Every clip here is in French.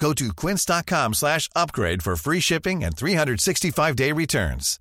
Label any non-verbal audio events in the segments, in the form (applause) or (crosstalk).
Go to quince.com slash upgrade for free shipping and 365-day returns.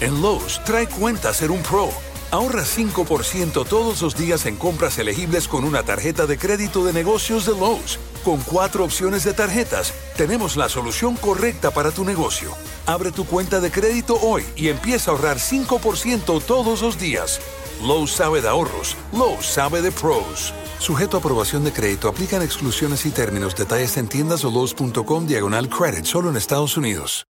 En Lowe's, trae cuenta ser un pro. Ahorra 5% todos los días en compras elegibles con una tarjeta de crédito de negocios de Lowe's. Con cuatro opciones de tarjetas, tenemos la solución correcta para tu negocio. Abre tu cuenta de crédito hoy y empieza a ahorrar 5% todos los días. Lowe's sabe de ahorros. Lowe's sabe de pros. Sujeto a aprobación de crédito, aplican exclusiones y términos. Detalles en tiendas o Lowe's.com diagonal credit, solo en Estados Unidos.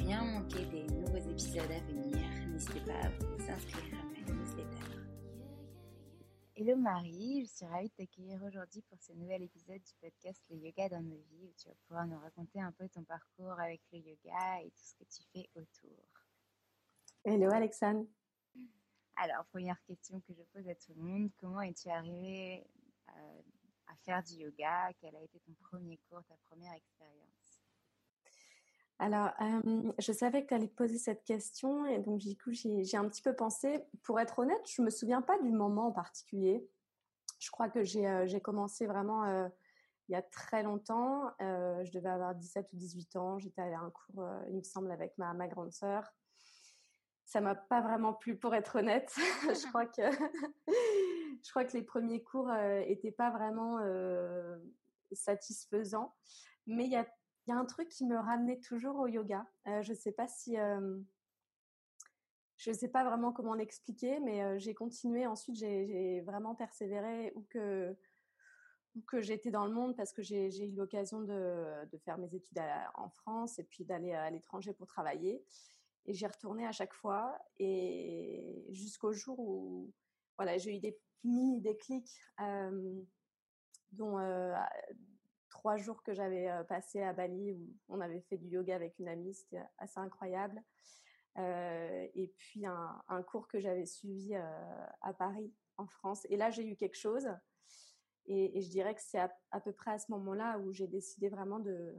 Rien manquer des nouveaux épisodes à venir, n'hésitez pas à vous inscrire à ma newsletter. Hello Marie, je suis ravie de t'accueillir aujourd'hui pour ce nouvel épisode du podcast Le Yoga dans nos vies où tu vas pouvoir nous raconter un peu ton parcours avec le yoga et tout ce que tu fais autour. Hello Alexandre. Alors, première question que je pose à tout le monde, comment es-tu arrivée euh, à faire du yoga? Quel a été ton premier cours, ta première expérience? Alors, euh, je savais que tu allais poser cette question et donc du coup, j'ai un petit peu pensé. Pour être honnête, je me souviens pas du moment en particulier. Je crois que j'ai euh, commencé vraiment euh, il y a très longtemps. Je devais avoir 17 ou 18 ans. J'étais allée à un cours, il me semble, avec ma, ma grande sœur. Ça m'a pas vraiment plu, pour être honnête. (laughs) je crois que (laughs) je crois que les premiers cours étaient pas vraiment satisfaisants. Mais il y a il y a un truc qui me ramenait toujours au yoga. Euh, je sais pas si, euh, je sais pas vraiment comment l'expliquer, mais euh, j'ai continué. Ensuite, j'ai vraiment persévéré où que où que j'étais dans le monde parce que j'ai eu l'occasion de, faire mes études en France et puis d'aller à l'étranger pour travailler. Et j'y retournais à chaque fois et jusqu'au jour où voilà, j'ai eu des mini déclics, euh, dont trois jours que j'avais euh, passé à Bali où on avait fait du yoga avec une amie, c'était assez incroyable. Euh, et puis un, cours que j'avais suivi euh, à Paris, en France. Et là, j'ai eu quelque chose. Et, je dirais que c'est à, peu près à ce moment-là où j'ai décidé vraiment de,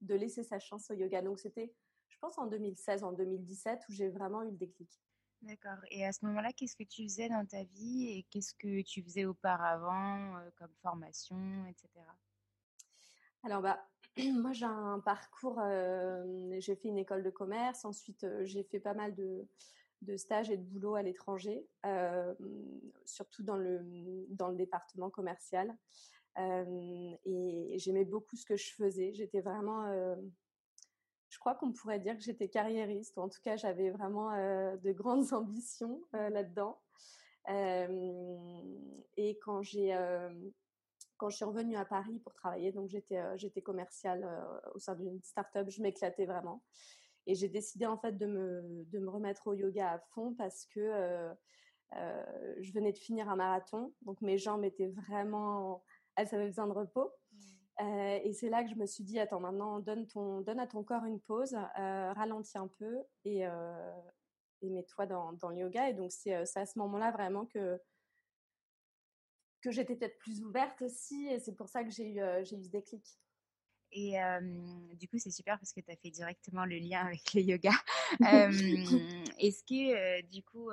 de laisser sa chance au yoga. Donc c'était, je pense, en 2016, en 2017, où j'ai vraiment eu le déclic. D'accord. Et à ce moment-là, qu'est-ce que tu faisais dans ta vie et qu'est-ce que tu faisais auparavant euh, comme formation, etc. Alors, bah, (clears throat) moi, j'ai un parcours, euh, j'ai fait une école de commerce, ensuite, euh, j'ai fait pas mal de, de stage et de boulot à l'étranger, surtout dans le, dans le département commercial. et j'aimais beaucoup ce que je faisais. J'étais vraiment, je crois qu'on pourrait dire que j'étais carriériste, ou en tout cas j'avais vraiment de grandes (laughs) ambitions là-dedans. et quand j'ai quand je suis revenue à Paris pour travailler, donc j'étais j'étais commerciale au sein d'une start-up, je m'éclatais vraiment. Et j'ai décidé en fait de me, de me remettre au yoga à fond parce que euh, euh, je venais de finir un marathon. Donc mes jambes étaient vraiment, elles avaient besoin de repos. Mmh. Euh, et c'est là que je me suis dit, attends, maintenant, donne, ton, donne à ton corps une pause, ralentis un peu et, et mets-toi dans, dans, le yoga. Et donc, c'est à ce moment-là vraiment que, que j'étais peut-être plus ouverte aussi. Et c'est pour ça que j'ai eu, j'ai eu ce déclic. Et du coup, c'est super parce que tu as fait directement le lien avec le yoga. (laughs) Est-ce que du coup,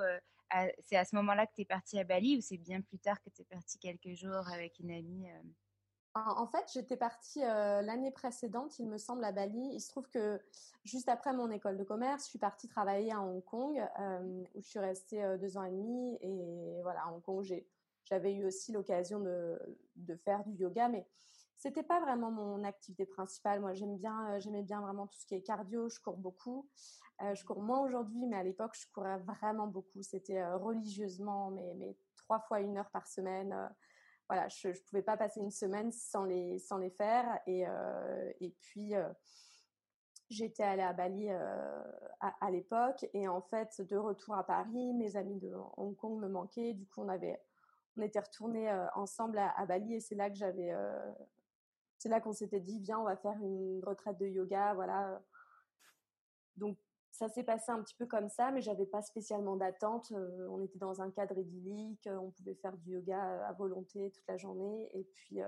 c'est à ce moment-là que tu es partie à Bali ou c'est bien plus tard que tu es partie quelques jours avec une amie en fait, j'étais partie l'année précédente, il me semble, à Bali. Il se trouve que juste après mon école de commerce, je suis partie travailler à Hong Kong, où je suis restée deux ans et demi. Et voilà, à Hong Kong, j'avais eu aussi l'occasion de, de, faire du yoga, mais c'était pas vraiment mon activité principale. Moi, j'aime bien, euh, j'aimais bien vraiment tout ce qui est cardio. Je cours beaucoup. Euh, je cours moins aujourd'hui, mais à l'époque, je courais vraiment beaucoup. C'était euh, religieusement, mais, trois fois une heure par semaine. voilà, je, ne pouvais pas passer une semaine sans les, sans les faire. Et, et puis, j'étais allée à Bali à, l'époque. Et en fait, de retour à Paris, mes amis de Hong Kong me manquaient. Du coup, on avait, on était retournés ensemble à, Bali et c'est là que j'avais c'est là qu'on s'était dit, viens, on va faire une retraite de yoga, voilà. Donc, ça s'est passé un petit peu comme ça, mais j'avais pas spécialement d'attente. On était dans un cadre idyllique, on pouvait faire du yoga à volonté toute la journée. Et puis,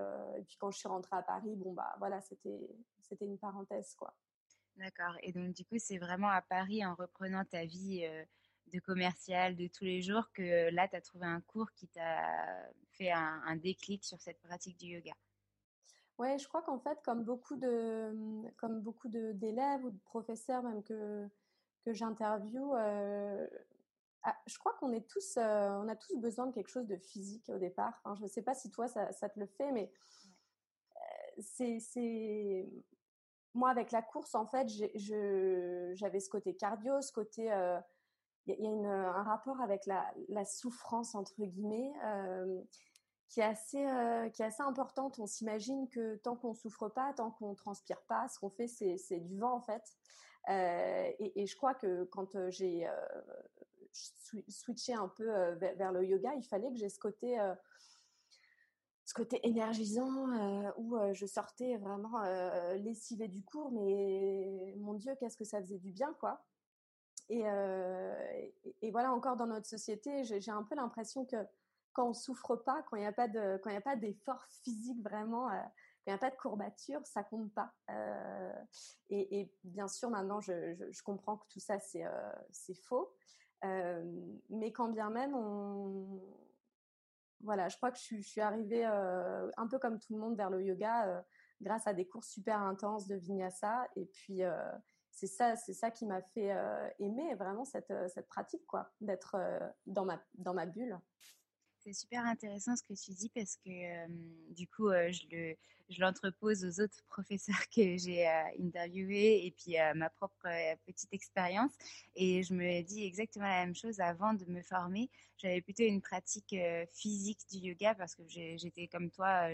quand je suis rentrée à Paris, bon bah voilà, c'était c'était une parenthèse quoi. D'accord. Et donc du coup, c'est vraiment à Paris, en reprenant ta vie de commercial de tous les jours, que là, tu as trouvé un cours qui t'a fait un déclic sur cette pratique du yoga? Ouais, je crois qu'en fait, comme beaucoup de, mmh, comme beaucoup d'élèves ou de professeurs même que que j'interviewe, euh, ah, je crois qu'on est tous, euh, on a tous besoin de quelque chose de physique au départ. je ne sais pas si toi ça, ça te le fait, mais euh, c'est, moi avec la course en fait, j'avais ce côté cardio, ce côté il y a, un rapport avec la, souffrance entre guillemets qui est assez euh, qui est assez importante. On s'imagine que tant qu'on souffre pas, tant qu'on transpire pas, ce qu'on fait c'est c'est du vent en fait. Euh, et, je crois que quand euh, j'ai switché un peu vers, le yoga, il fallait que j'ai ce côté ce côté énergisant où je sortais vraiment lessivée du cours, mais mon Dieu, qu'est-ce que ça faisait du bien, quoi. Et, et, voilà, encore dans notre société, j'ai un peu l'impression que quand on souffre pas, quand il n'y a pas de, quand il a pas d'effort physique vraiment, euh, quand il n'y a pas de courbature, ça compte pas. Euh, et, bien sûr, maintenant, je, comprends que tout ça c'est euh, faux, mais quand bien même, voilà, je crois que je, je suis arrivée un peu comme tout le monde vers le yoga grâce à des cours super intenses de vinyasa, et puis c'est ça, c'est ça qui m'a fait aimer vraiment cette, cette pratique, quoi, d'être ma dans ma bulle c'est super intéressant ce que tu dis parce que du coup, je le je l'entrepose aux autres professeurs (laughs) que j'ai interviewés et puis ma propre petite expérience. Et je me dis exactement la même chose avant de me former. J'avais plutôt une pratique physique du yoga parce que j'étais comme toi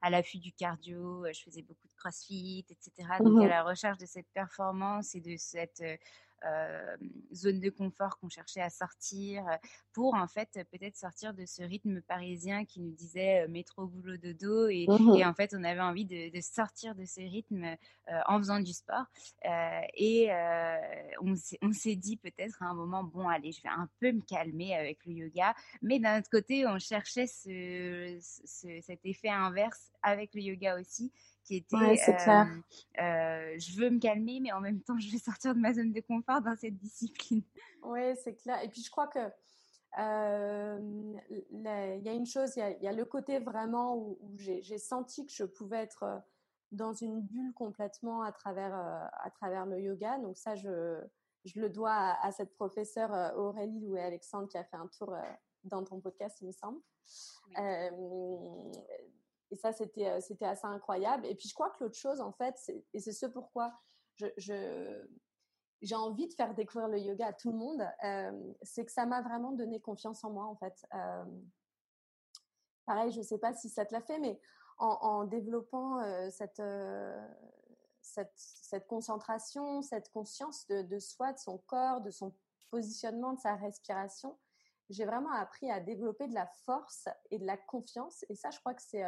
à l'affût du cardio, je faisais beaucoup de crossfit, etc. Donc à mmh la recherche de cette performance et de cette euh, zone de confort qu'on cherchait à sortir pour en fait peut-être sortir de ce rythme parisien qui nous disait euh, métro boulot dodo et, mmh et en fait on avait envie de, de sortir de ce rythme euh, en faisant du sport. Et on s'est dit peut-être à un moment bon allez je vais un peu me calmer avec le yoga. Mais d'un autre côté on cherchait ce, ce, cet effet inverse avec le yoga aussi qui était euh, je veux me calmer, mais en même temps, je vais sortir de ma zone de confort dans cette discipline. (laughs) Oui, c'est clair. Et puis, je crois que il y a une chose, il y, a, le côté vraiment où, j'ai senti que je pouvais être dans une bulle complètement à travers, à travers le yoga. Donc ça, je, je le dois à, cette professeure Aurélie ou Alexandre qui a fait un tour dans ton podcast, il me semble. Et ça, c'était c'était assez incroyable. Et puis, je crois que l'autre chose, en fait, et c'est ce pourquoi j'ai envie de faire découvrir le yoga à tout le monde, c'est que ça m'a vraiment donné confiance en moi, en fait. pareil, je ne sais pas si ça te l'a fait, mais en, développant cette, cette, concentration, cette conscience de, soi, de son corps, de son positionnement, de sa respiration, j'ai vraiment appris à développer de la force et de la confiance. Et ça, je crois que c'est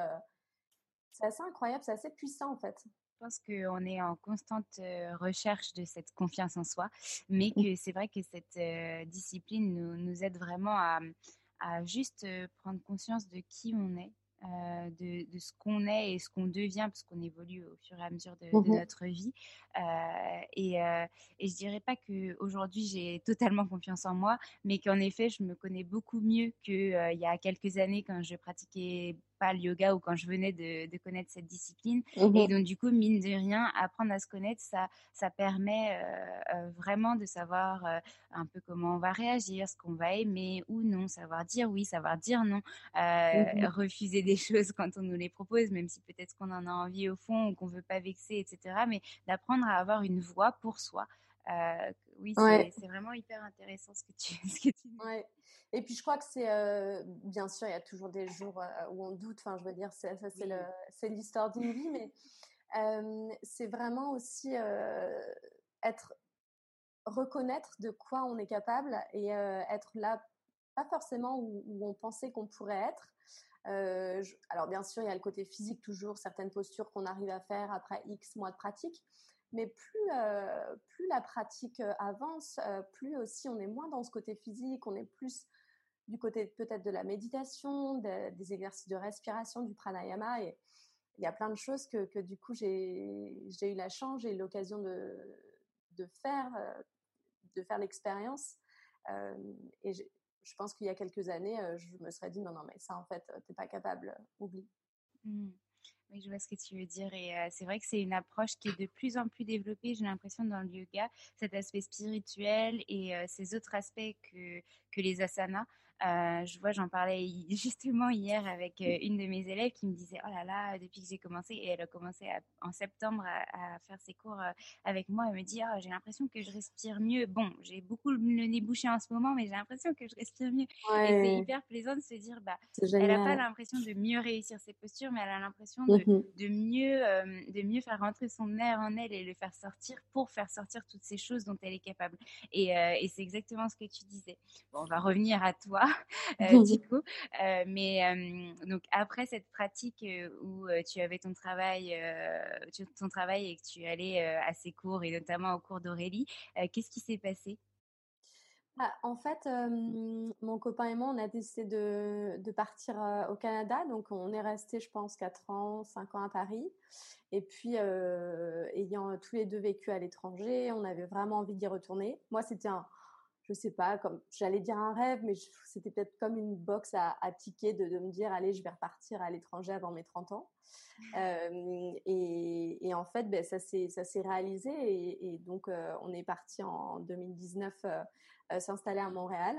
c'est assez incroyable, c'est assez puissant en fait. Je pense qu'on est en constante recherche de cette confiance en soi, mais mmh. que c'est vrai que cette discipline nous, nous, aide vraiment à, à juste prendre conscience de qui on est euh, de, de, ce qu'on est et ce qu'on devient, parce qu'on évolue au fur et à mesure de, de mmh notre vie. Euh, et, euh, et, je dirais pas qu'aujourd'hui j'ai totalement confiance en moi, mais qu'en effet je me connais beaucoup mieux qu'il il y a quelques années quand je pratiquais le yoga ou quand je venais de, de connaître cette discipline. Mmh et donc, du coup, mine de rien, apprendre à se connaître, ça, ça permet euh, euh, vraiment de savoir euh, un peu comment on va réagir, ce qu'on va aimer ou non, savoir dire oui, savoir dire non, mmh refuser des (laughs) choses quand on nous les propose, même si peut-être qu'on en a envie au fond ou qu'on veut pas vexer, etc. Mais d'apprendre à avoir une voix pour soi. Oui, c'est vraiment hyper intéressant ce que tu, (laughs) ce que tu dis. Ouais. Et puis je crois que c'est bien sûr il y a toujours des jours où on doute. Enfin je veux dire ça, c'est l'histoire d'une vie, mais c'est vraiment aussi être reconnaître de quoi on est capable et être là pas forcément où, on pensait qu'on pourrait être. alors bien sûr il y a le côté physique toujours certaines postures qu'on arrive à faire après X mois de pratique, mais plus, plus la pratique avance, plus aussi on est moins dans ce côté physique, on est plus du côté peut-être de la méditation, des exercices de respiration, du pranayama. Et il y a plein de choses que, du coup, j'ai eu la chance, j'ai eu l'occasion de, de, faire, euh, de faire l'expérience. Euh, et je pense qu'il y a quelques années, euh, je me serais dit non, non, mais ça, en fait, tu n'es pas capable, oublie. Mmh. Oui, je vois ce que tu veux dire. Et c'est vrai que c'est une approche qui est de plus en plus développée, j'ai l'impression, dans le yoga, cet aspect spirituel et ces autres aspects que, que les asanas. Euh, je vois, j'en parlais (laughs) justement hier avec euh, une de mes élèves qui me disait Oh là là, depuis que j'ai commencé, et elle a commencé en septembre à, faire ses cours euh, avec moi, elle me dit oh, J'ai l'impression que je respire mieux. Bon, j'ai beaucoup le nez bouché en ce moment, mais j'ai l'impression que je respire mieux. Et c'est hyper plaisant de se dire bah, Elle n'a pas l'impression de mieux réussir ses postures, mais elle a l'impression de, mmh de, mieux, de mieux faire rentrer son air en elle et le faire sortir pour faire sortir toutes ces choses dont elle est capable. Et, et c'est exactement ce que tu disais. Bon, on va revenir à toi. (laughs) Euh, du coup. Euh, mais donc après cette pratique où tu avais ton travail, ton travail et que tu allais à ces cours et notamment au cours d'Aurélie, qu'est-ce qui s'est passé? Bah, en fait, mon copain et moi, on a décidé de, de partir au Canada. Donc, on est resté, je pense, 4 ans, 5 ans à Paris. Et puis, ayant tous les deux vécu à l'étranger, on avait vraiment envie d'y retourner. Moi, c'était un, je sais pas, comme j'allais dire un rêve, mais c'était peut-être comme une box à, à de, de, me dire, allez, je vais repartir à l'étranger avant mes 30 ans. (laughs) Euh, et, et, en fait, ben, ça s'est réalisé et, et donc euh, on est parti en 2019 euh, s'installer à Montréal.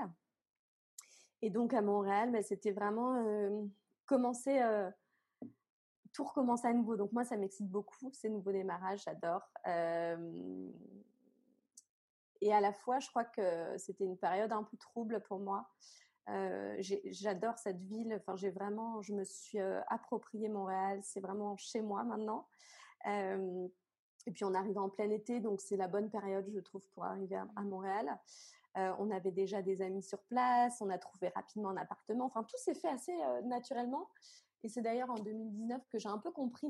Et donc à Montréal, ben, c'était vraiment commencer tout recommencer à nouveau. Donc moi, ça m'excite beaucoup, ces nouveaux démarrages, j'adore. Euh, et à la fois, je crois que c'était une période un peu trouble pour moi. Euh, J'adore cette ville. Enfin, j'ai vraiment, je me suis euh, approprié Montréal. C'est vraiment chez moi maintenant. Euh, et puis on arrive en plein été, donc c'est la bonne période, je trouve, pour arriver à, à Montréal. Euh, on avait déjà des amis sur place, on a trouvé rapidement un appartement. Enfin, tout s'est fait assez naturellement. Et c'est d'ailleurs en 2019 que j'ai un peu compris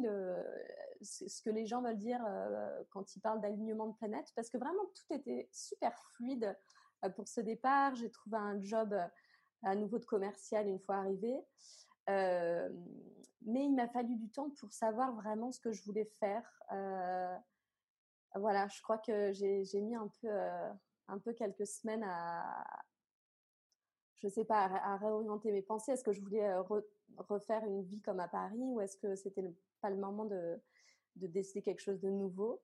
ce que les gens veulent dire euh, quand ils parlent d'alignement de planète, parce que vraiment tout était super fluide euh, pour ce départ. J'ai trouvé un job euh, à nouveau de commercial une fois arrivé. Mais il m'a fallu du temps pour savoir vraiment ce que je voulais faire. Voilà, je crois que j'ai mis un peu, un peu quelques semaines à, je sais pas, à, réorienter mes pensées. Est-ce que je voulais refaire une vie comme à Paris ou est-ce que c'était pas le moment de, de décider quelque chose de nouveau?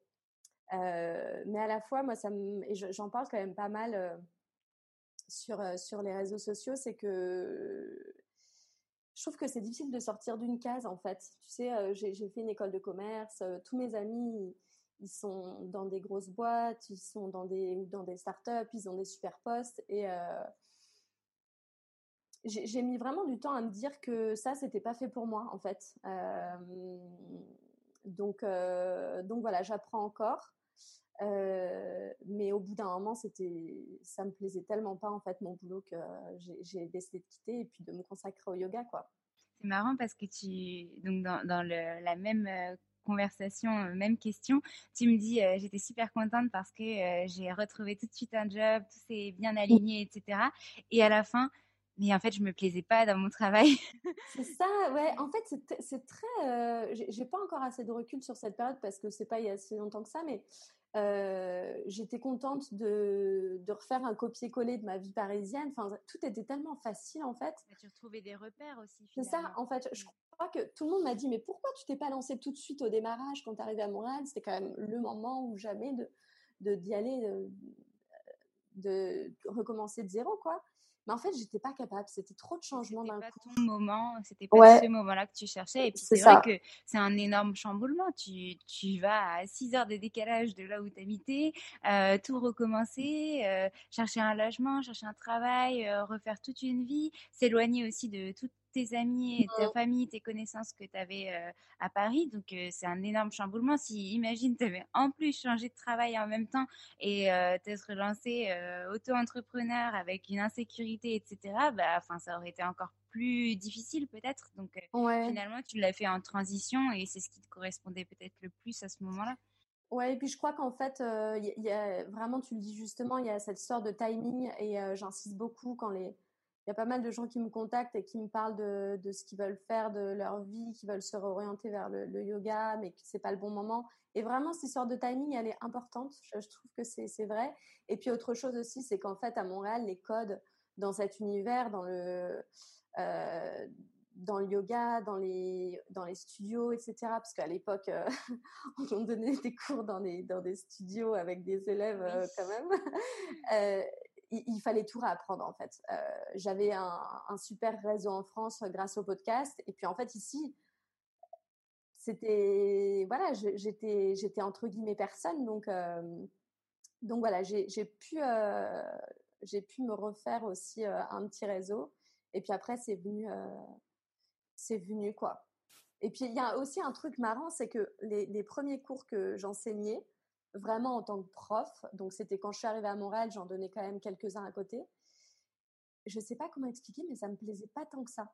Mais à la fois, moi, ça et j'en parle quand même pas mal sur, sur les réseaux sociaux, c'est que je trouve que c'est difficile de sortir d'une case en fait. Tu sais, j'ai fait une école de commerce, tous mes amis, ils sont dans des grosses boîtes, ils sont dans des dans des startups, ils ont des super postes et j'ai mis vraiment du temps à me dire que ça c'était pas fait pour moi en fait. donc donc voilà, j'apprends encore. mais au bout d'un moment, c'était, ça me plaisait tellement pas en fait mon boulot que j'ai décidé de quitter et puis de me consacrer au yoga quoi. C'est marrant parce que tu, donc dans, dans le, la même conversation, euh, même question. Tu me dis, euh, j'étais super contente parce que euh, j'ai retrouvé tout de suite un job, tout s'est bien aligné, etc. Et à la fin, mais en fait, je me plaisais pas dans mon travail. (laughs) c'est ça, ouais. En fait, c'est très. j'ai pas encore assez de recul sur cette période parce que c'est pas il y a si longtemps que ça, mais j'étais contente de, de, refaire un copier-coller de ma vie parisienne. Enfin, tout était tellement facile en fait. tu retrouvais des repères aussi. C'est ça, en fait. Je crois que tout le monde m'a dit mais pourquoi tu t'es pas lancé tout de suite au démarrage quand tu arrivé à Montréal? C'était quand même le moment ou jamais de d'y aller, de, de, recommencer de zéro quoi. Mais en fait, j'étais pas capable. C'était trop de changements d'un coup. C'était pas ton moment. C'était pas ce moment-là que tu cherchais. Et puis c'est vrai que c'est un énorme chamboulement. Tu, tu vas à 6 heures de décalage de là où tu euh, tout recommencer, euh, chercher un logement, chercher un travail, euh, refaire toute une vie, s'éloigner aussi de toute tes amis, ta mmh. famille, tes connaissances que tu avais à Paris. Donc, c'est un énorme chamboulement. Si, imagine, tu avais en plus changé de travail en même temps et t'être relancé auto-entrepreneur avec une insécurité, etc., bah, ça aurait été encore plus difficile peut-être. Donc, finalement, tu l'as fait en transition et c'est ce qui te correspondait peut-être le plus à ce moment-là. Ouais, et puis je crois qu'en fait, il y, a vraiment, tu le dis justement, il y a cette sorte de timing et j'insiste beaucoup quand les, y a pas mal de gens qui me contactent et qui me parlent de, de ce qu'ils veulent faire de leur vie, qui veulent se réorienter vers le, yoga, mais que c'est pas le bon moment. Et vraiment, cette sorte de timing, elle est importante. Je, trouve que c'est vrai. Et puis autre chose aussi, c'est qu'en fait, à Montréal, les codes dans cet univers, dans le euh, dans le yoga, dans les, dans les studios, etc. Parce qu'à l'époque, euh, (laughs) on donnait des cours dans des, dans des studios avec des élèves euh, quand même. Euh, il, fallait tout réapprendre en fait. Euh, j'avais un, super réseau en France grâce au podcast, et puis en fait ici, c'était voilà, j'étais j'étais entre guillemets personne, donc euh, donc voilà, j'ai pu euh, j'ai pu me refaire aussi un petit réseau, et puis après c'est venu c'est venu quoi. Et puis il y a aussi un truc marrant, c'est que les premiers cours que j'enseignais, vraiment en tant que prof. Donc, c'était quand je suis arrivée à Montréal, j'en donnais quand même quelques-uns à côté. Je ne sais pas comment expliquer, mais ça ne me plaisait pas tant que ça.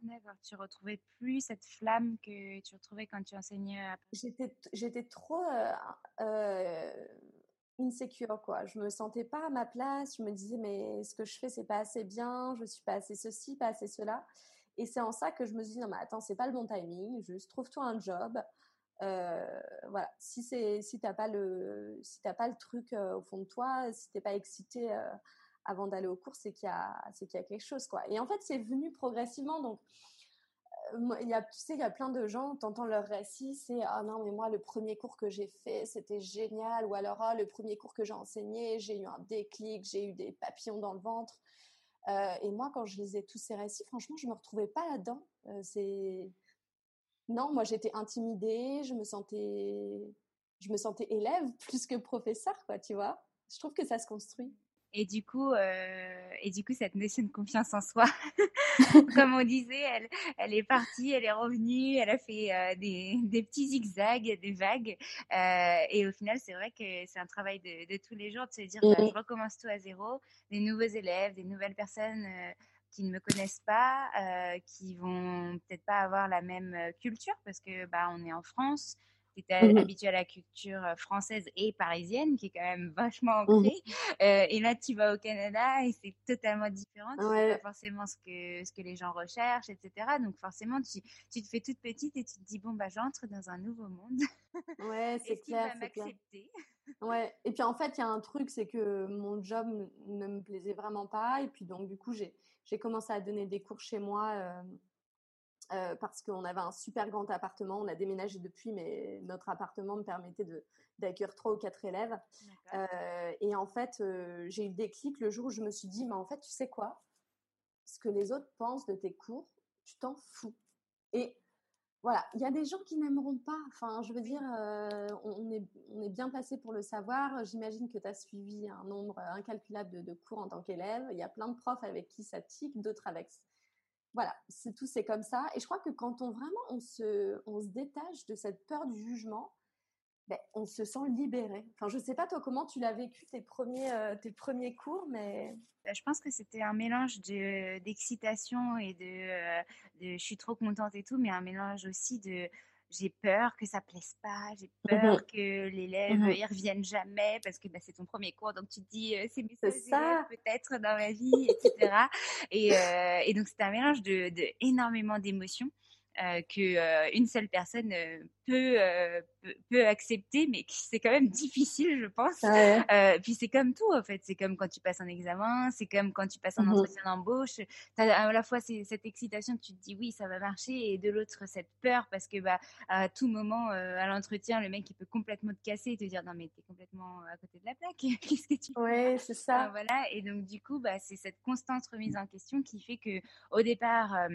D'accord, tu retrouvais plus cette flamme que tu retrouvais quand tu enseignais à J'étais, j'étais trop euh, euh, insécure, quoi. Je me sentais pas à ma place. Je me disais, mais ce que je fais, c'est pas assez bien. Je suis pas assez ceci, pas assez cela. Et c'est en ça que je me suis dit, non, mais attends, c'est pas le bon timing. Juste trouve-toi un job. Euh, voilà, si c'est si t'as pas le si t'as pas le truc euh, au fond de toi, si t'es pas excité euh, avant d'aller au cours, c'est qu'il y a c'est qu'il y a quelque chose quoi. Et en fait, c'est venu progressivement. Donc, il y a tu sais, il y a plein de gens, t'entends leur récit, c'est ah non mais moi le premier cours que j'ai fait c'était génial, ou alors ah le premier cours que j'ai enseigné, j'ai eu un déclic, j'ai eu des papillons dans le ventre. et moi, quand je lisais tous ces récits, franchement, je me retrouvais pas là-dedans. c'est non, moi j'étais intimidée, je me sentais, je me sentais élève (laughs) plus que professeur, quoi, tu vois? Je trouve que ça se construit. Et du coup, euh, et du coup, cette notion de confiance en soi, (laughs) comme on disait, elle, elle est partie, elle est revenue, elle a fait euh, des, des, petits zigzags, des vagues. Euh, et au final, c'est vrai que c'est un travail de, de, tous les jours de se dire, bah, je recommence tout à zéro, des nouveaux élèves, des nouvelles personnes qui ne me connaissent pas, euh, qui vont peut-être pas avoir la même euh, culture parce que bah on est en France. Tu es mmh habitué à la culture euh, française et parisienne qui est quand même vachement mmh ancrée. Euh, et là, tu vas au Canada et c'est totalement différent. Tu sais pas forcément ce que, ce que les gens recherchent, etc. Donc forcément, tu, tu te fais toute petite et tu te dis, bon, bah, j'entre dans un nouveau monde. Ouais, (laughs) c'est clair. m'accepter? Ouais, et puis en fait, il y a un truc, c'est que mon job ne me plaisait vraiment pas. Et puis donc, du coup, j'ai j'ai commencé à donner des cours chez moi parce qu'on avait un super grand appartement. On a déménagé depuis, mais notre appartement me permettait de d'accueillir trois ou quatre élèves. et en fait, j'ai eu le déclic le jour où je me suis dit, mais en fait, tu sais quoi? Ce que les autres pensent de tes cours, tu t'en fous. Et voilà, il y a des gens qui n'aimeront pas. Enfin, je veux dire, euh, on, est, bien placé pour le savoir. J'imagine que tu as suivi un nombre incalculable de, cours en tant qu'élève. Il y a plein de profs avec qui ça tique, d'autres avec. Voilà, c'est tout, c'est comme ça. Et je crois que quand on vraiment on se détache de cette peur du jugement, ben, on se sent libéré. Enfin, je sais pas toi comment tu l'as vécu tes premiers, euh, tes premiers cours, mais bah, je pense que c'était un mélange d'excitation et de, de, je suis trop contente et tout, mais un mélange aussi de j'ai peur que ça plaise pas, j'ai mmh (laughs) peur que l'élève mmh revienne jamais parce que bah, c'est ton premier cours, donc tu te dis c'est mes ça peut-être dans ma vie, etc. et, et, donc c'était un mélange de, de énormément d'émotions. Euh, que euh, une seule personne euh, peut, peut, accepter, mais c'est quand même (laughs) difficile, je pense. puis c'est comme tout, en fait. C'est comme quand tu passes un examen, c'est comme quand tu passes un mmh entretien d'embauche. Tu as à la fois cette excitation, tu te dis oui, ça va marcher, et de l'autre, cette peur, parce que bah, à tout moment, à l'entretien, le mec, il peut complètement te casser et te dire non, mais tu es complètement à côté de la plaque. (laughs) Qu'est-ce que tu fais? Oui, c'est ça. voilà. Et donc, du coup, bah, c'est cette constante remise en question qui fait que au départ,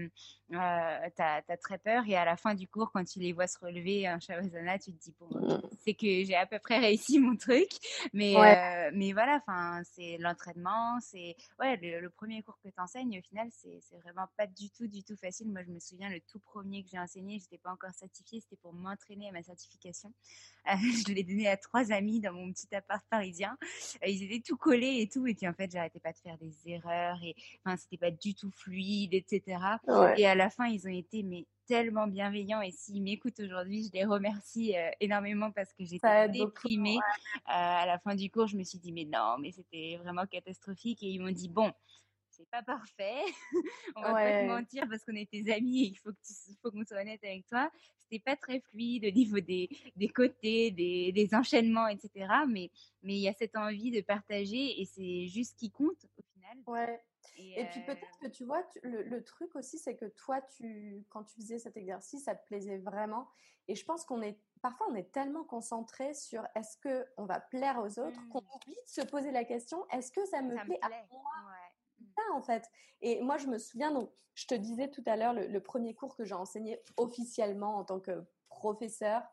tu as, très peur et à la fin du cours, quand tu les vois se relever un Shavasana, tu te dis bon, mmh. c'est que j'ai à peu près (laughs) réussi mon truc. Mais, euh, mais voilà, enfin, c'est l'entraînement, c'est ouais, le, premier cours que tu enseignes, au final, c'est vraiment pas du tout, du tout facile. Moi, je me souviens, le tout premier que j'ai enseigné, j'étais pas encore certifiée, c'était pour m'entraîner à ma certification. Euh, (laughs) je l'ai donné à trois amis dans mon petit appart parisien. Euh, ils étaient tout collés et tout, et puis en fait, j'arrêtais pas de faire des erreurs et enfin, c'était pas du tout fluide, etc. Et à la fin, ils ont été mais tellement bienveillants et s'ils m'écoutent aujourd'hui, je les remercie euh, énormément parce que j'étais déprimée. Euh, à la fin du cours, je me suis dit mais non, mais c'était vraiment catastrophique et ils m'ont dit bon, c'est pas parfait, (laughs) on va pas te mentir parce qu'on est tes amis et il faut que tu, faut qu'on soit honnête avec toi. C'était pas très fluide au niveau des, des côtés, des, des enchaînements, etc. Mais mais il y a cette envie de partager et c'est juste ce qui compte au final. Ouais. Et, puis peut-être que tu vois, le, truc aussi, c'est que toi, tu, quand tu faisais cet exercice, ça te plaisait vraiment. Et je pense qu'on est, parfois, on est tellement concentré sur est-ce que on va plaire aux autres qu'on mmh. oublie de se poser la question est-ce que ça me, plaît, à moi? Mmh. Ça, en fait. Et moi, je me souviens, donc, je te disais tout à l'heure, le, premier cours que j'ai enseigné officiellement en tant que professeur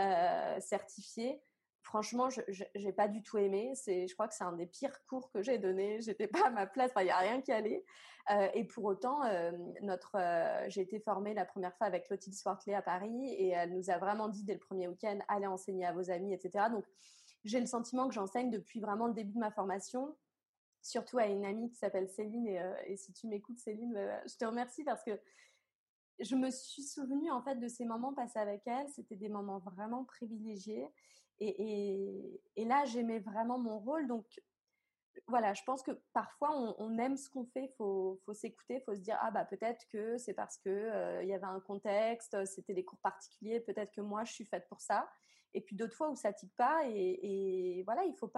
euh, certifié, franchement, je n'ai pas du tout aimé. C'est, je crois que c'est un des pires cours que j'ai donné. J'étais pas à ma place. Il n'y a rien qui allait. Euh, et pour autant, euh, notre, euh, j'ai été formée la première fois avec Clotilde Swartley à Paris et elle nous a vraiment dit dès le premier week-end, allez enseigner à vos amis, etc. Donc, j'ai le sentiment que j'enseigne depuis vraiment le début de ma formation, surtout à une amie qui s'appelle Céline. Et, et si tu m'écoutes, Céline, je te remercie parce que je me suis souvenue en fait de ces moments passés avec elle. C'était des moments vraiment privilégiés. Et, là, j'aimais vraiment mon rôle. Donc, voilà, je pense que parfois, on, aime ce qu'on fait. Il faut, faut s'écouter, il faut se dire, ah bah peut-être que c'est parce que euh, il y avait un contexte, c'était des cours particuliers, peut-être que moi, je suis faite pour ça. Et puis d'autres fois où ça tique pas. Et, voilà, il faut.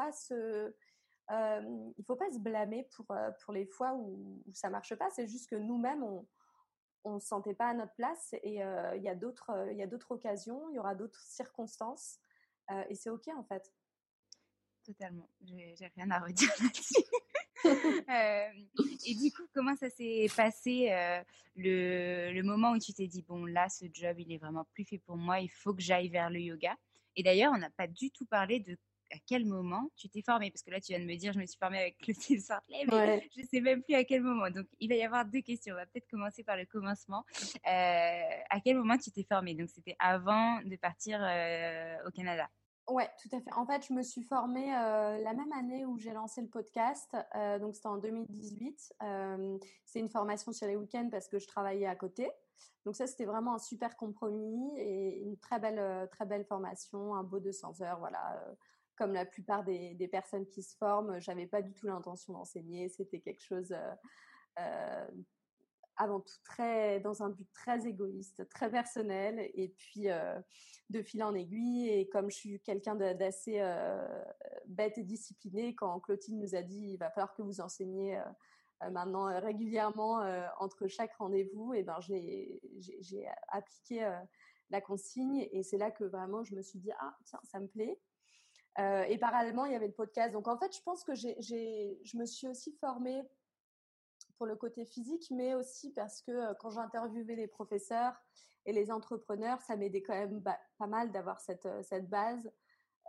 Euh, faut pas se blâmer pour, euh, pour les fois où, où ça marche pas. C'est juste que nous-mêmes, on, on ne se sentait pas à notre place et il y a d'autres il y a d'autres occasions, il y aura d'autres circonstances et c'est OK en fait. Totalement. J'ai rien à (laughs) redire là-dessus. Et du coup, comment ça s'est passé le, le, moment où tu t'es dit, bon, là, ce job, il est vraiment plus fait pour moi, il faut que j'aille vers le yoga? Et d'ailleurs, on n'a pas du tout parlé de à quel moment tu t'es formée? Parce que là, tu viens de me dire, je me suis formée avec Clotilde (laughs) Sartley, mais je ne sais même plus à quel moment. Donc, il va y avoir deux questions. On va peut-être commencer par le commencement. à quel moment tu t'es formée? Donc, c'était avant de partir au Canada Ouais, tout à fait. En fait, je me suis formée euh, la même année où j'ai lancé le podcast, euh, donc c'était en 2018. Euh, c'est une formation sur les week-ends parce que je travaillais à côté. Donc ça, c'était vraiment un super compromis et une très belle, très belle formation, un beau 200 heures, voilà. Comme la plupart des, personnes qui se forment, j'avais pas du tout l'intention d'enseigner. C'était quelque chose avant tout très dans un but très égoïste, très personnel, et puis euh, de fil en aiguille. Et comme je suis quelqu'un d'assez euh, bête et discipliné, quand Clotilde nous a dit il va falloir que vous enseigniez maintenant régulièrement entre chaque rendez-vous, et ben j'ai appliqué la consigne et c'est là que vraiment je me suis dit ah tiens ça me plaît. Et parallèlement il y avait le podcast. Donc en fait je pense que je me suis aussi formée pour le côté physique, mais aussi parce que quand j'interviewais les professeurs et les entrepreneurs, ça m'aidait quand même pas mal d'avoir cette, cette base.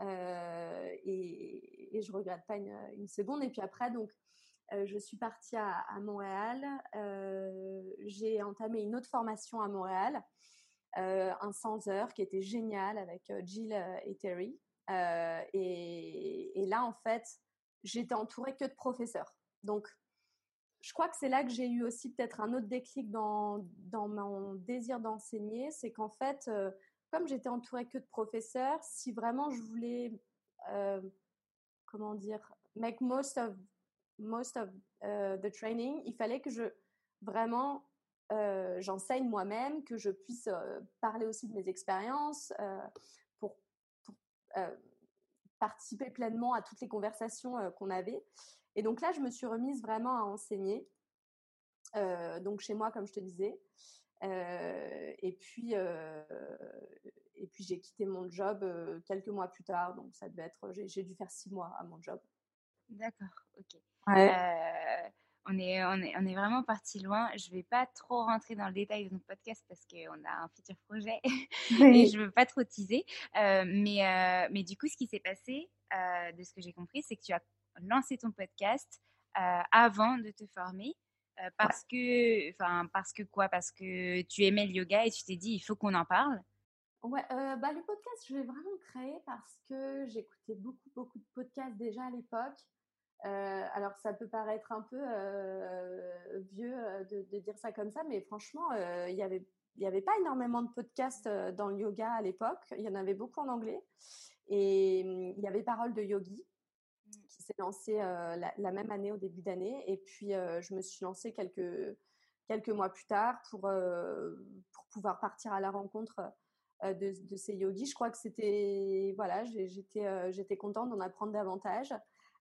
et, et je regrette pas une, une, seconde. Et puis après, donc, je suis partie à, Montréal. j'ai entamé une autre formation à Montréal, un 100 heures qui était génial avec Jill et Terry. Et, et, là, en fait, j'étais entourée que de professeurs. Donc, je crois que c'est là que j'ai eu aussi peut-être un autre déclic dans, dans mon désir d'enseigner. C'est qu'en fait, comme j'étais entourée que de professeurs, si vraiment je voulais, comment dire, make most of most of the training, il fallait que je vraiment euh, j'enseigne moi-même, que je puisse euh, parler aussi de mes expériences euh, participer pleinement à toutes les conversations qu'on avait. Et donc là, je me suis remise vraiment à enseigner. donc chez moi, comme je te disais. et puis, et puis j'ai quitté mon job quelques mois plus tard. Donc ça devait être, j'ai dû faire six mois à mon job. D'accord, ok. Euh, on est, on, est, on est vraiment parti loin. Je ne vais pas trop rentrer dans le détail de notre podcast parce qu'on a un futur projet (laughs) et je ne veux pas trop teaser. Euh, mais, euh, mais du coup, ce qui s'est passé, de ce que j'ai compris, c'est que tu as lancé ton podcast avant de te former. parce que, enfin, parce que quoi? Parce que tu aimais le yoga et tu t'es dit, il faut qu'on en parle. Ouais, bah, le podcast, je l'ai vraiment créé parce que j'écoutais beaucoup, beaucoup de podcasts déjà à l'époque. Euh, alors ça peut paraître un peu euh, vieux euh, de, dire ça comme ça, mais franchement, il y avait il n'y avait pas énormément de podcasts dans le yoga à l'époque. Il y en avait beaucoup en anglais. Et hum, il y avait Parole de Yogi mmh. qui s'est lancé la, même année au début d'année. Et puis je me suis lancée quelques quelques mois plus tard pour pour pouvoir partir à la rencontre de, de, ces yogis. Je crois que c'était voilà, j'étais j'étais contente d'en apprendre davantage.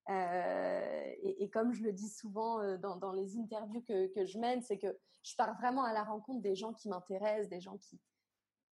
Euh, et, comme je le dis souvent euh, dans, dans les interviews que, que, je mène, c'est que je pars vraiment à la rencontre des gens qui m'intéressent, des gens qui,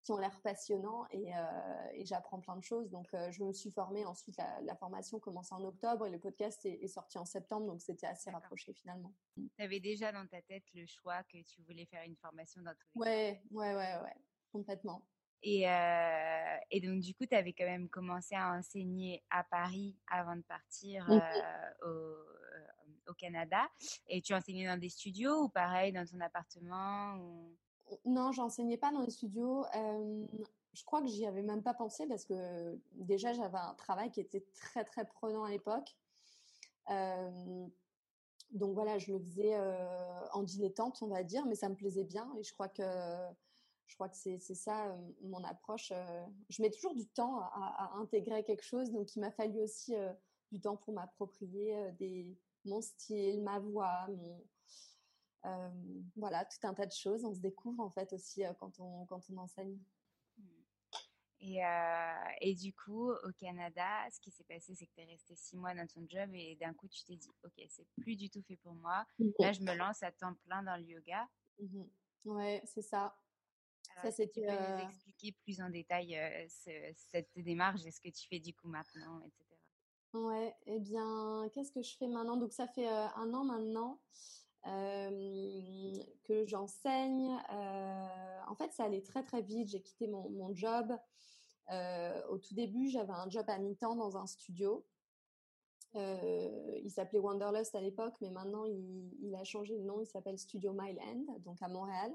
qui ont l'air passionnants et, euh, et j'apprends plein de choses. Donc, je me suis formée. Ensuite, la, formation commençait en octobre et le podcast est, sorti en septembre. Donc, c'était assez rapproché finalement. Tu avais déjà dans ta tête le choix que tu voulais faire une formation dans tous les Ouais, ouais, ouais, ouais, complètement. Et, euh, et, donc, du coup, tu avais quand même commencé à enseigner à Paris avant de partir mmh euh, au, euh, au, Canada. Et tu enseignais dans des studios ou pareil, dans ton appartement ou... Non, j'enseignais pas dans les studios. je crois que j'y avais même pas pensé parce que déjà, j'avais un travail qui était très, très prenant à l'époque. donc voilà, je le faisais en dilettante, on va dire, mais ça me plaisait bien. Et je crois que je crois que c'est ça euh, mon approche. Euh, je mets toujours du temps à, intégrer quelque chose, donc il m'a fallu aussi euh, du temps pour m'approprier des mon style, ma voix, mon voilà tout un tas de choses. On se découvre en fait aussi quand on quand on enseigne. Et, et, du coup, au Canada, ce qui s'est passé, c'est que tu es resté six mois dans ton job et d'un coup, tu t'es dit, OK, c'est plus du tout fait pour moi. Mmh Là, je me lance à temps plein dans le yoga. Mmh ouais, c'est ça ça, c'est tu peux nous expliquer plus en détail cette démarche et ce que tu fais du coup maintenant, etc. Ouais, eh bien, qu'est-ce que je fais maintenant? Donc, ça fait un an maintenant que j'enseigne. en fait, ça allait très très vite. J'ai quitté mon, mon job. au tout début, j'avais un job à mi-temps dans un studio. il s'appelait Wanderlust à l'époque, mais maintenant il, il, a changé de nom. Il s'appelle Studio Mile End, donc à Montréal.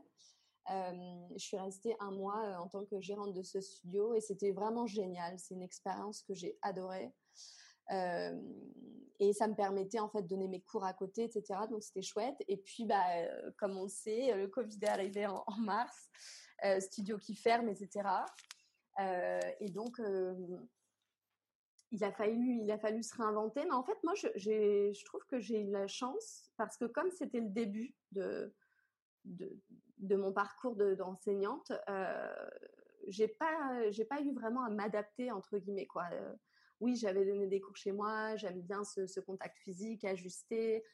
Euh, je suis restée un mois euh, en tant que gérante de ce studio et c'était vraiment génial. C'est une expérience que j'ai adorée. Euh, et ça me permettait en fait de donner mes cours à côté, etc. Donc c'était chouette. Et puis, bah, comme on sait, le Covid est arrivé en, mars, studio qui ferme, etc. et donc, il a fallu, il a fallu se réinventer. Mais en fait, moi, je, je trouve que j'ai eu la chance parce que comme c'était le début de, de, de mon parcours d'enseignante, euh, j'ai pas j'ai pas eu vraiment à m'adapter entre guillemets quoi. Euh, oui, j'avais donné des cours chez moi, j'aime bien ce, contact physique, ajusté.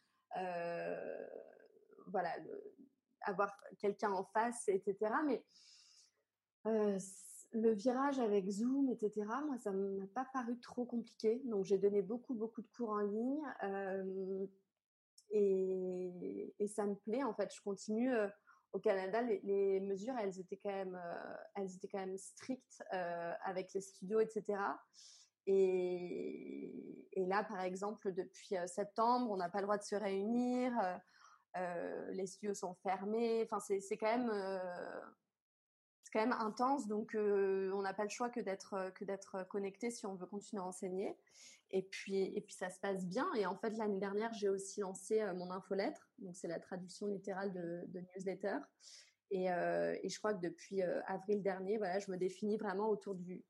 voilà, avoir quelqu'un en face, etc. Mais le virage avec Zoom, etc., moi, ça m'a pas paru trop compliqué. Donc, j'ai donné beaucoup, beaucoup de cours en ligne. et, ça me plaît, en fait. Je continue. Au Canada, les, mesures, elles étaient quand même, même strictes avec les studios, etc. Et, et, là, par exemple, depuis septembre, on n'a pas le droit de se réunir. les studios sont fermés. Enfin, c'est quand même quand même intense, donc on n'a pas le choix que d'être que d'être connecté si on veut continuer à enseigner. Et puis et puis ça se passe bien. Et en fait l'année dernière j'ai aussi lancé mon infolettre, donc c'est la traduction littérale de, newsletter. Et, et, je crois que depuis avril dernier, voilà, je me définis vraiment autour du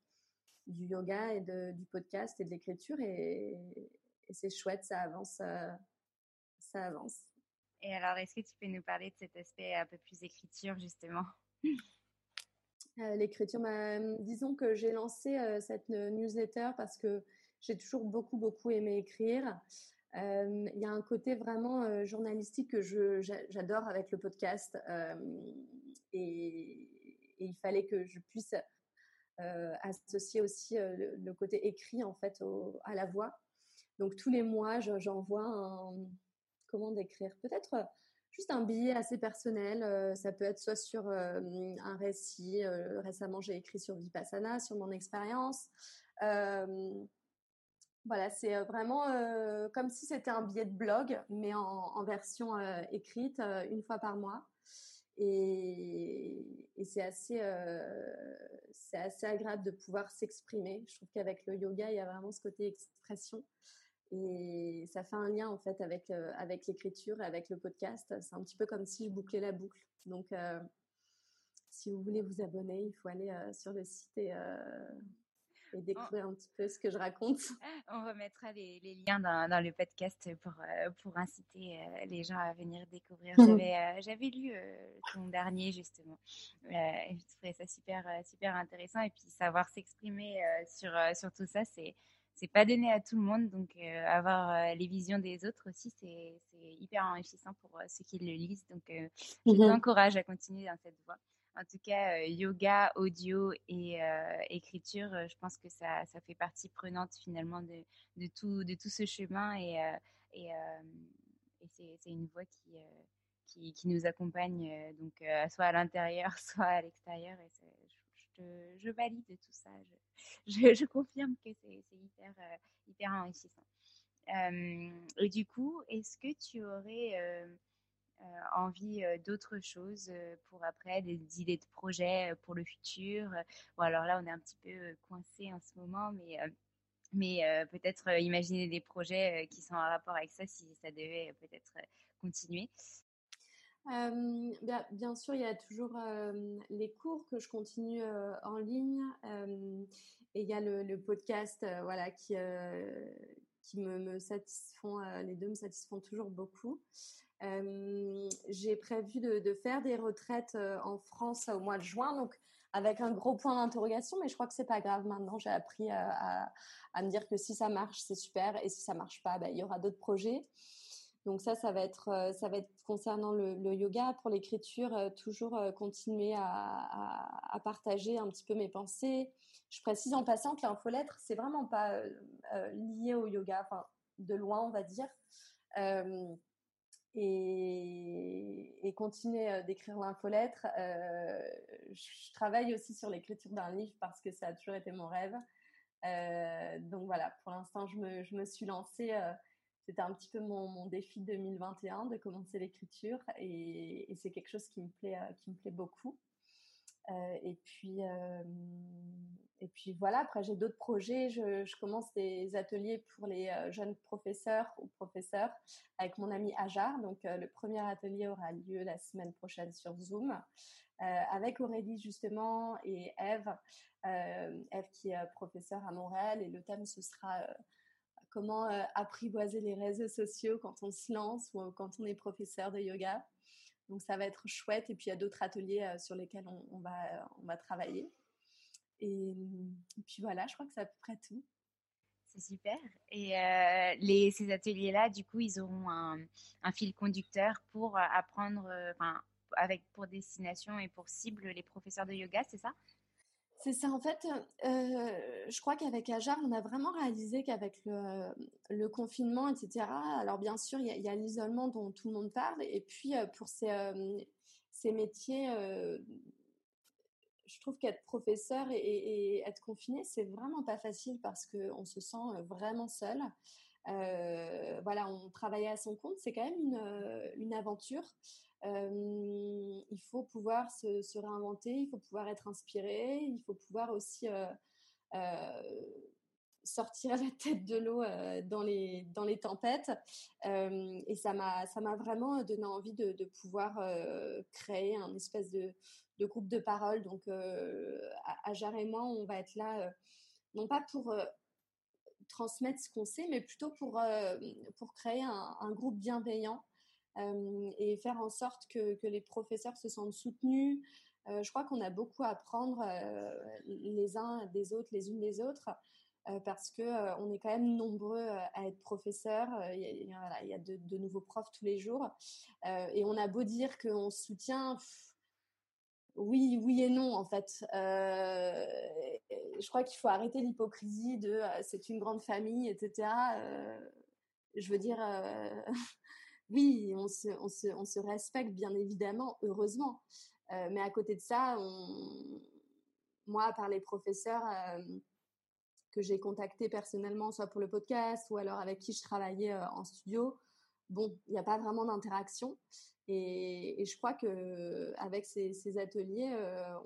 du yoga et du podcast et de l'écriture et, et c'est chouette, ça avance, ça avance. Et alors, est-ce que tu peux nous parler de cet aspect un peu plus écriture justement? euh, l'écriture. Mmh, disons que j'ai lancé euh, cette newsletter parce que j'ai toujours beaucoup, beaucoup aimé écrire. Il y a un côté vraiment euh, journalistique que j'adore avec le podcast et, il fallait que je puisse associer aussi le, côté écrit en fait à la voix. Donc tous les mois, j'envoie un comment décrire? Peut-être juste un billet assez personnel. Euh, ça peut être soit sur euh, un récit. Euh, récemment, j'ai écrit sur Vipassana, sur mon expérience. voilà, c'est vraiment comme si c'était un billet de blog, mais en, version écrite une fois par mois. Et, c'est assez, assez agréable de pouvoir s'exprimer. Je trouve qu'avec le yoga, il y a vraiment ce côté expression. Et ça fait un lien en fait avec, euh, avec l'écriture et avec le podcast. C'est un petit peu comme si je bouclais la boucle. Donc, euh, si vous voulez vous abonner, il faut aller euh, sur le site et, et découvrir un petit peu ce que je raconte. (laughs) On remettra les, les liens dans, dans, le podcast pour, pour inciter les gens à venir découvrir. (laughs) J'avais lu ton dernier justement. et je trouvais ça super, super intéressant. Et puis savoir s'exprimer sur, sur tout ça, c'est c'est pas donné à tout le monde, donc euh, avoir euh, les visions des autres aussi, c'est hyper enrichissant pour euh, ceux qui le lisent. Donc, je mmh t'encourage à continuer dans cette voie. En tout cas, yoga, audio et écriture, je pense que ça, ça, fait partie prenante finalement de, de, tout, de tout ce chemin et, et, et c'est une voie qui, qui, qui, nous accompagne, donc soit à l'intérieur, (laughs) soit à l'extérieur. Et je, je, valide tout ça. Je, (laughs) confirme que c'est hyper, euh, hyper enrichissant. et du coup, est-ce que tu aurais euh, euh, envie d'autres choses pour après, des idées de projets pour le futur? Bon, alors là, on est un petit peu coincé en ce moment, mais peut-être imaginer des projets qui sont en rapport avec ça si ça devait peut-être continuer bien, bien, sûr, il y a toujours les cours que je continue en ligne et il y a le, podcast voilà, qui, me, me satisfont, les deux me satisfont toujours beaucoup. J'ai prévu de, faire des retraites en France au mois de juin, donc avec un gros point d'interrogation, mais je crois que c'est pas grave maintenant. J'ai appris à, me dire que si ça marche, c'est super, et si ça marche pas, ben, il y aura d'autres projets. Donc ça, ça va être, euh, ça va être concernant le, yoga. Pour l'écriture, euh, toujours euh, continuer à, partager un petit peu mes pensées. Je précise en passant que l'infolettre, c'est vraiment pas lié au yoga, de loin, on va dire. et, continuer d'écrire l'infolettre. je travaille aussi sur l'écriture d'un livre parce que ça a toujours été mon rêve. donc voilà, pour l'instant, je me, suis lancée c'était un petit peu mon, défi 2021 de commencer l'écriture et, c'est quelque chose qui me plaît, euh, qui me plaît beaucoup. Euh, et puis euh, et puis voilà. Après j'ai d'autres projets. Je, commence des ateliers pour les jeunes professeurs ou professeurs avec mon ami Ajar. Donc le premier atelier aura lieu la semaine prochaine sur Zoom avec Aurélie justement et Eve. Eve qui est professeure à Montréal et le thème ce sera comment euh, apprivoiser les réseaux sociaux quand on se lance ou quand on est professeur de yoga. Donc ça va être chouette. Et puis il y a d'autres ateliers euh, sur lesquels on, va, travailler. Et, puis voilà, je crois que c'est à peu près tout. C'est super. Et euh, ces ateliers-là, du coup, ils auront un, un fil conducteur pour apprendre, avec pour destination et pour cible les professeurs de yoga, c'est ça? C'est ça, en fait, je crois qu'avec Ajar, on a vraiment réalisé qu'avec le, confinement, etc., alors bien sûr, il y a, l'isolement dont tout le monde parle, et puis pour ces, métiers, je trouve qu'être professeur et, et, être confiné, c'est vraiment pas facile parce qu'on se sent vraiment seul. voilà, on travaillait à son compte, c'est quand même une, une aventure il faut pouvoir se, réinventer, il faut pouvoir être inspiré, il faut pouvoir aussi sortir la tête de l'eau dans les dans les tempêtes. Et ça m'a vraiment donné envie de, pouvoir créer un espèce de, groupe de parole. Donc Ajar et moi on va être là non pas pour transmettre ce qu'on sait mais plutôt pour pour créer un groupe bienveillant et faire en sorte que, les professeurs se sentent soutenus. je crois qu'on a beaucoup à apprendre les uns des autres, les unes des autres, parce que on est quand même nombreux à être professeurs. Il y a, de, nouveaux profs tous les jours, et on a beau dire qu'on soutient. oui, oui et non en fait. Je crois qu'il faut arrêter l'hypocrisie de c'est une grande famille, etc. Je veux dire, (laughs) oui, on se, respecte bien évidemment, heureusement. Euh, mais à côté de ça, moi, par les professeurs euh, que j'ai contactés personnellement, soit pour le podcast ou alors avec qui je travaillais euh, en studio, bon, il n'y a pas vraiment d'interaction. Et, je crois que avec ces, ateliers,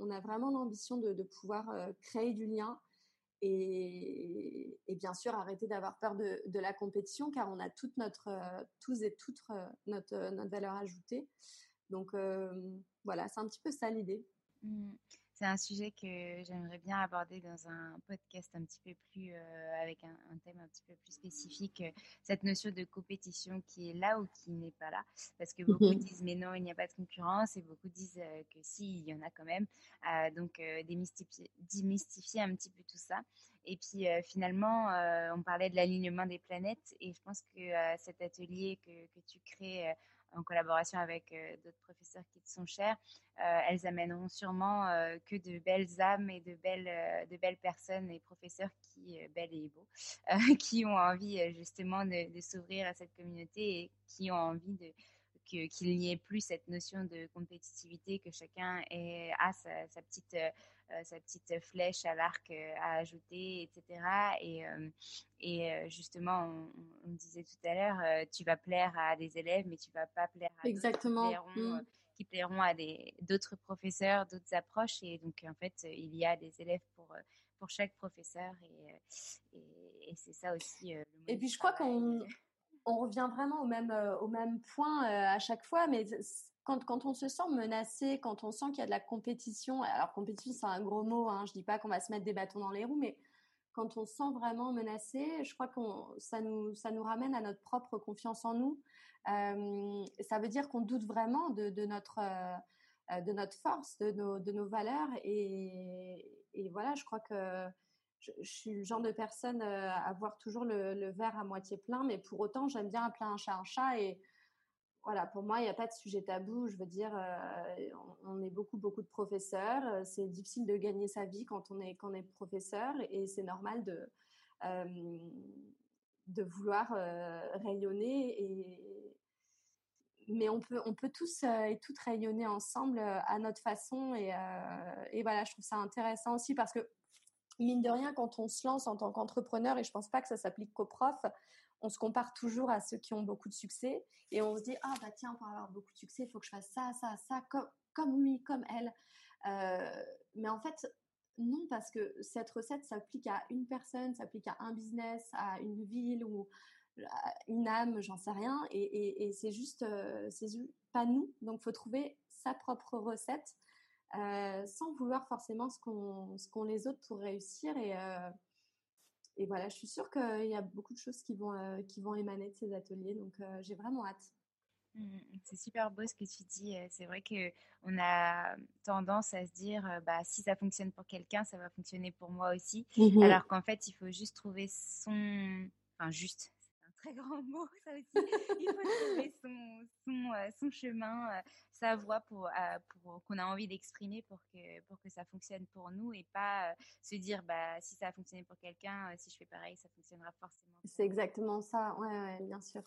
on a vraiment l'ambition de, pouvoir créer du lien et, bien sûr arrêter d'avoir peur de, la compétition car on a toute notre, euh, tous et toutes euh, notre, euh, notre valeur ajoutée. Donc voilà, c'est un petit peu ça l'idée. Mmh c'est un sujet que j'aimerais bien aborder dans un podcast un petit peu plus euh, avec un, un, thème un petit peu plus spécifique, euh, cette notion de compétition qui est là ou qui n'est pas là, parce que beaucoup mmh (laughs) disent mais non il n'y a pas de concurrence et beaucoup disent euh, que si il y en a quand même, donc démystifier, démystifier un petit peu tout ça. Et puis finalement on parlait de l'alignement des planètes et je pense que cet atelier que, que tu crées en collaboration avec euh, d'autres professeurs qui te sont chers, euh, elles amèneront sûrement euh, que de belles âmes et de belles, de belles personnes et professeurs qui, belles et beaux, (laughs) qui ont envie justement de, s'ouvrir à cette communauté et qui ont envie de qu'il n'y ait plus cette notion de compétitivité, que chacun a sa, petite sa petite flèche à l'arc euh, à ajouter, etc. Et, euh, et justement, on, on, disait tout à l'heure, tu vas plaire à des élèves, mais tu vas pas plaire à Exactement. Qui plairont, mmh. qui plairont à d'autres professeurs, d'autres approches. Et donc, en fait, il y a des élèves pour pour chaque professeur et, et, et c'est ça aussi. Euh, et puis je crois qu'on on revient vraiment au même, euh, au même point euh, à chaque fois, mais quand, on se sent menacé, quand on sent qu'il y a de la compétition, alors compétition c'est un gros mot, hein, je dis pas qu'on va se mettre des bâtons dans les roues, mais quand on se sent vraiment menacé, je crois que ça nous, ça nous ramène à notre propre confiance en nous. Euh, ça veut dire qu'on doute vraiment de, notre, euh, de notre force, de nos, de nos valeurs. Et, voilà, je crois que je, je, suis le genre de personne euh, à voir toujours le, le verre à moitié plein, mais pour autant, j'aime bien appeler un chat un chat et voilà, pour moi, il n'y a pas de sujet tabou. Je veux dire, euh, on est beaucoup, beaucoup de professeurs. Euh, c'est difficile de gagner sa vie quand on est, quand on est professeur et c'est normal de, euh, de vouloir rayonner. Et, mais on peut, on peut tous et toutes rayonner ensemble à notre façon. Et, et voilà, je trouve ça intéressant aussi parce que, mine de rien, quand on se lance en tant qu'entrepreneur, et je pense pas que ça s'applique qu'aux profs, on se compare toujours à ceux qui ont beaucoup de succès et on se dit ah bah tiens pour avoir beaucoup de succès il faut que je fasse ça ça ça comme comme lui comme elle. Euh, mais en fait non parce que cette recette s'applique à une personne s'applique à un business à une ville ou une âme j'en sais rien et, c'est juste euh, c'est pas nous. Donc faut trouver sa propre recette euh, sans vouloir forcément ce qu'on ce qu'ont les autres pour réussir et euh, et voilà, je suis sûre qu'il y a beaucoup de choses qui vont, euh, qui vont émaner de ces ateliers, donc euh, j'ai vraiment hâte. Mmh, c'est super beau ce que tu dis. C'est vrai que on a tendance à se dire, bah, si ça fonctionne pour quelqu'un, ça va fonctionner pour moi aussi. Mmh Alors qu'en fait, il faut juste trouver son, enfin juste, très grand (laughs) mot ça aussi. Il faut trouver son, son, son chemin, sa voie pour, pour qu'on a envie d'exprimer pour que pour que ça fonctionne pour nous et pas se dire, bah si ça a fonctionné pour quelqu'un, si je fais pareil, ça fonctionnera forcément. C'est exactement ça. Ouais, ouais, bien sûr.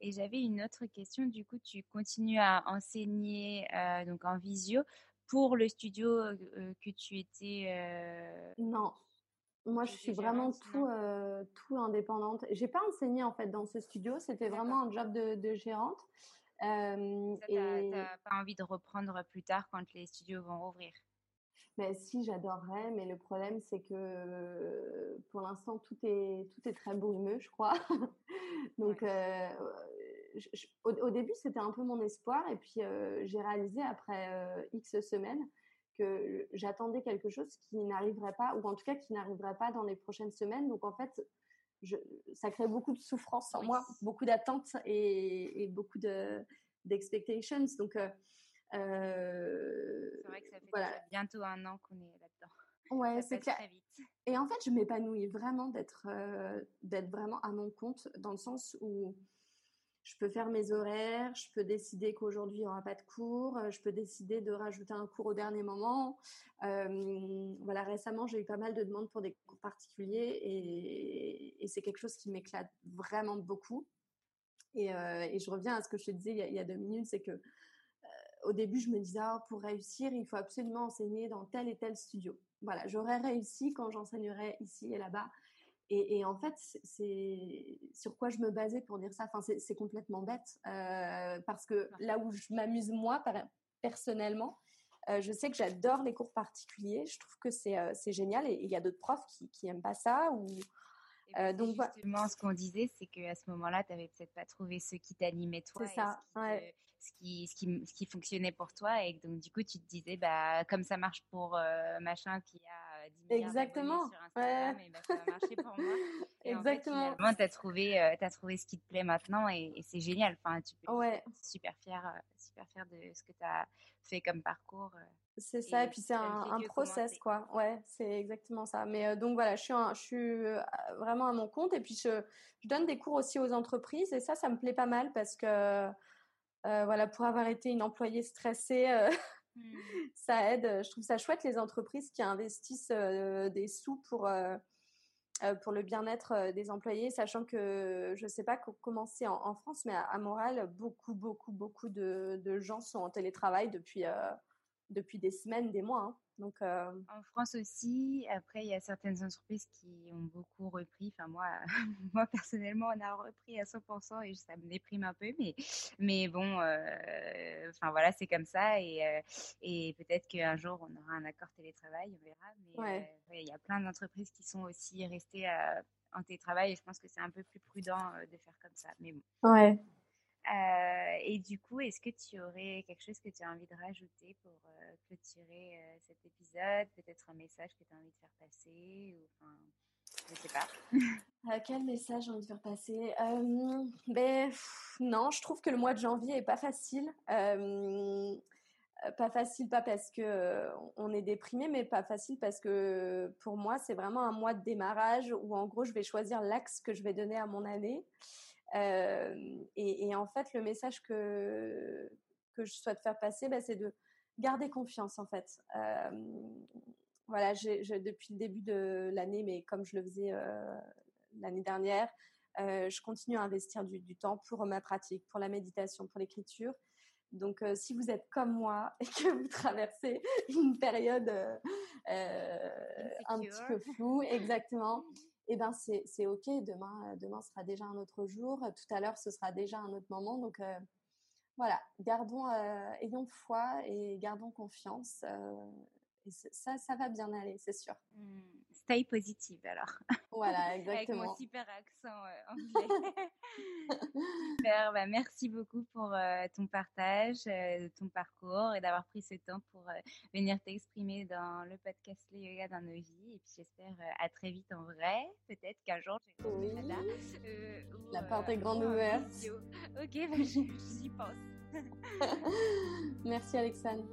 Et j'avais une autre question. Du coup, tu continues à enseigner euh, donc en visio pour le studio euh, que tu étais. Euh, non, moi je suis vraiment tout tout indépendante. J'ai pas enseigné en fait dans ce studio. C'était vraiment un job de, de gérante. Euh, et t'as pas envie de reprendre plus tard quand les studios vont rouvrir? Mais si, j'adorerais, mais le problème, c'est que pour l'instant, tout est, tout est très brumeux, je crois. (laughs) Donc, euh, au, début, c'était un peu mon espoir, et puis euh, j'ai réalisé après euh, X semaines que j'attendais quelque chose qui n'arriverait pas, ou en tout cas qui n'arriverait pas dans les prochaines semaines. Donc, en fait, je, ça crée beaucoup de souffrance en moi, beaucoup d'attentes et, et, beaucoup d'expectations. Donc, euh, c'est vrai que ça fait bientôt un an qu'on est là-dedans. Ouais, c'est clair. Très vite. Et en fait, je m'épanouis vraiment d'être euh, d'être vraiment à mon compte dans le sens où je peux faire mes horaires, je peux décider qu'aujourd'hui il n'y aura pas de cours, euh, je peux décider de rajouter un cours au dernier moment. voilà, récemment j'ai eu pas mal de demandes pour des cours particuliers et, c'est quelque chose qui m'éclate vraiment beaucoup. Et, et, je reviens à ce que je te disais il y a, deux minutes, c'est que au début, je me disais, ah, pour réussir, il faut absolument enseigner dans tel et tel studio. Voilà, j'aurais réussi quand j'enseignerais ici et là-bas. Et, en fait, c'est sur quoi je me basais pour dire ça. Enfin, c'est complètement bête euh, parce que là où je m'amuse moi personnellement, euh, je sais que j'adore les cours particuliers. Je trouve que c'est euh, génial et il y a d'autres profs qui, qui aiment pas ça ou euh, donc justement, ce qu'on disait, c'est qu'à ce moment-là, tu n'avais peut-être pas trouvé ce qui t'animait toi. C'est ça. Ce qui, ce, qui, ce, qui, fonctionnait pour toi. Et donc, du coup, tu te disais, bah, comme ça marche pour euh, machin qui a 10 milliards Exactement. sur Instagram, et ça pour moi. (laughs) Exactement. En fait, tu as trouvé, euh, as trouvé ce qui te plaît maintenant et, c'est génial. Enfin, tu peux ouais. être super fier, super fier de ce que tu as fait comme parcours. C'est ça, et, puis c'est un, un process, quoi. Ouais, c'est exactement ça. Mais donc voilà, je suis, je suis vraiment à mon compte, et puis je, je, donne des cours aussi aux entreprises, et ça, ça me plaît pas mal parce que, voilà, pour avoir été une employée stressée, mmh. ça aide. Je trouve ça chouette les entreprises qui investissent des sous pour pour le bien-être des employés, sachant que je ne sais pas comment c'est en, France, mais à, à, beaucoup, beaucoup, beaucoup de, de, gens sont en télétravail depuis, depuis des semaines, des mois. Hein. Donc, euh, En France aussi, après, il y a certaines entreprises qui ont beaucoup repris. Enfin, moi, (laughs) moi personnellement, on a repris à 100% et ça me déprime un peu. Mais, mais bon, euh, enfin voilà, c'est comme ça. Et, euh, et peut-être qu'un jour, on aura un accord télétravail, on verra. Mais il y a plein d'entreprises qui sont aussi restées en télétravail et je pense que c'est un peu plus prudent de faire comme ça. Mais bon. Ouais. Euh, et du coup, est-ce que tu aurais quelque chose que tu as envie de rajouter pour euh, clôturer euh, cet épisode? Peut-être un message que tu as envie de faire passer ou, enfin, Je ne sais pas. (laughs) quel message j'ai envie de faire passer? Ben, Non, je trouve que le mois de janvier est pas facile. pas facile, pas parce que on est déprimé, mais pas facile parce que pour moi, c'est vraiment un mois de démarrage où en gros, je vais choisir l'axe que je vais donner à mon année. Euh, et, en fait, le message que, que je souhaite faire passer, bah, c'est de garder confiance en fait. Euh, voilà, depuis le début de l'année, mais comme je le faisais euh, l'année dernière, je continue à investir du, du, temps pour ma pratique, pour la méditation, pour l'écriture. Donc, si vous êtes comme moi et que vous traversez une période un petit peu floue, exactement, (laughs) eh ben c'est ok. Demain, euh, demain sera déjà un autre jour. Tout à l'heure, ce sera déjà un autre moment. Donc euh, voilà, gardons, euh, ayons foi et gardons confiance. Ça, ça va bien aller, c'est sûr. Mmh, stay positive alors. Voilà, exactement. (laughs) Avec mon super accent euh, anglais. (laughs) super, bah, merci beaucoup pour euh, ton partage, euh, ton parcours et d'avoir pris ce temps pour venir t'exprimer dans le podcast Le Yoga dans nos vies. Et puis j'espère à très vite en vrai. Peut-être qu'un jour je vais oui. là. La porte est grande ouverte. Ok, (laughs) bah, j'y pense. merci Alexandre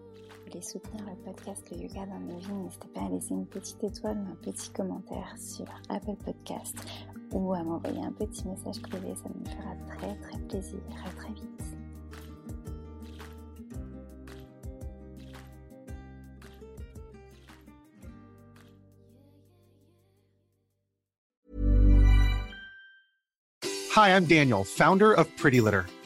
voulez soutenir le podcast Le Yoga dans nos vies, n'hésitez pas à laisser une petite étoile ou un petit commentaire sur Apple Podcast ou à m'envoyer un petit message privé, ça me fera très très plaisir. À très vite. Hi, I'm Daniel, founder of Pretty Litter.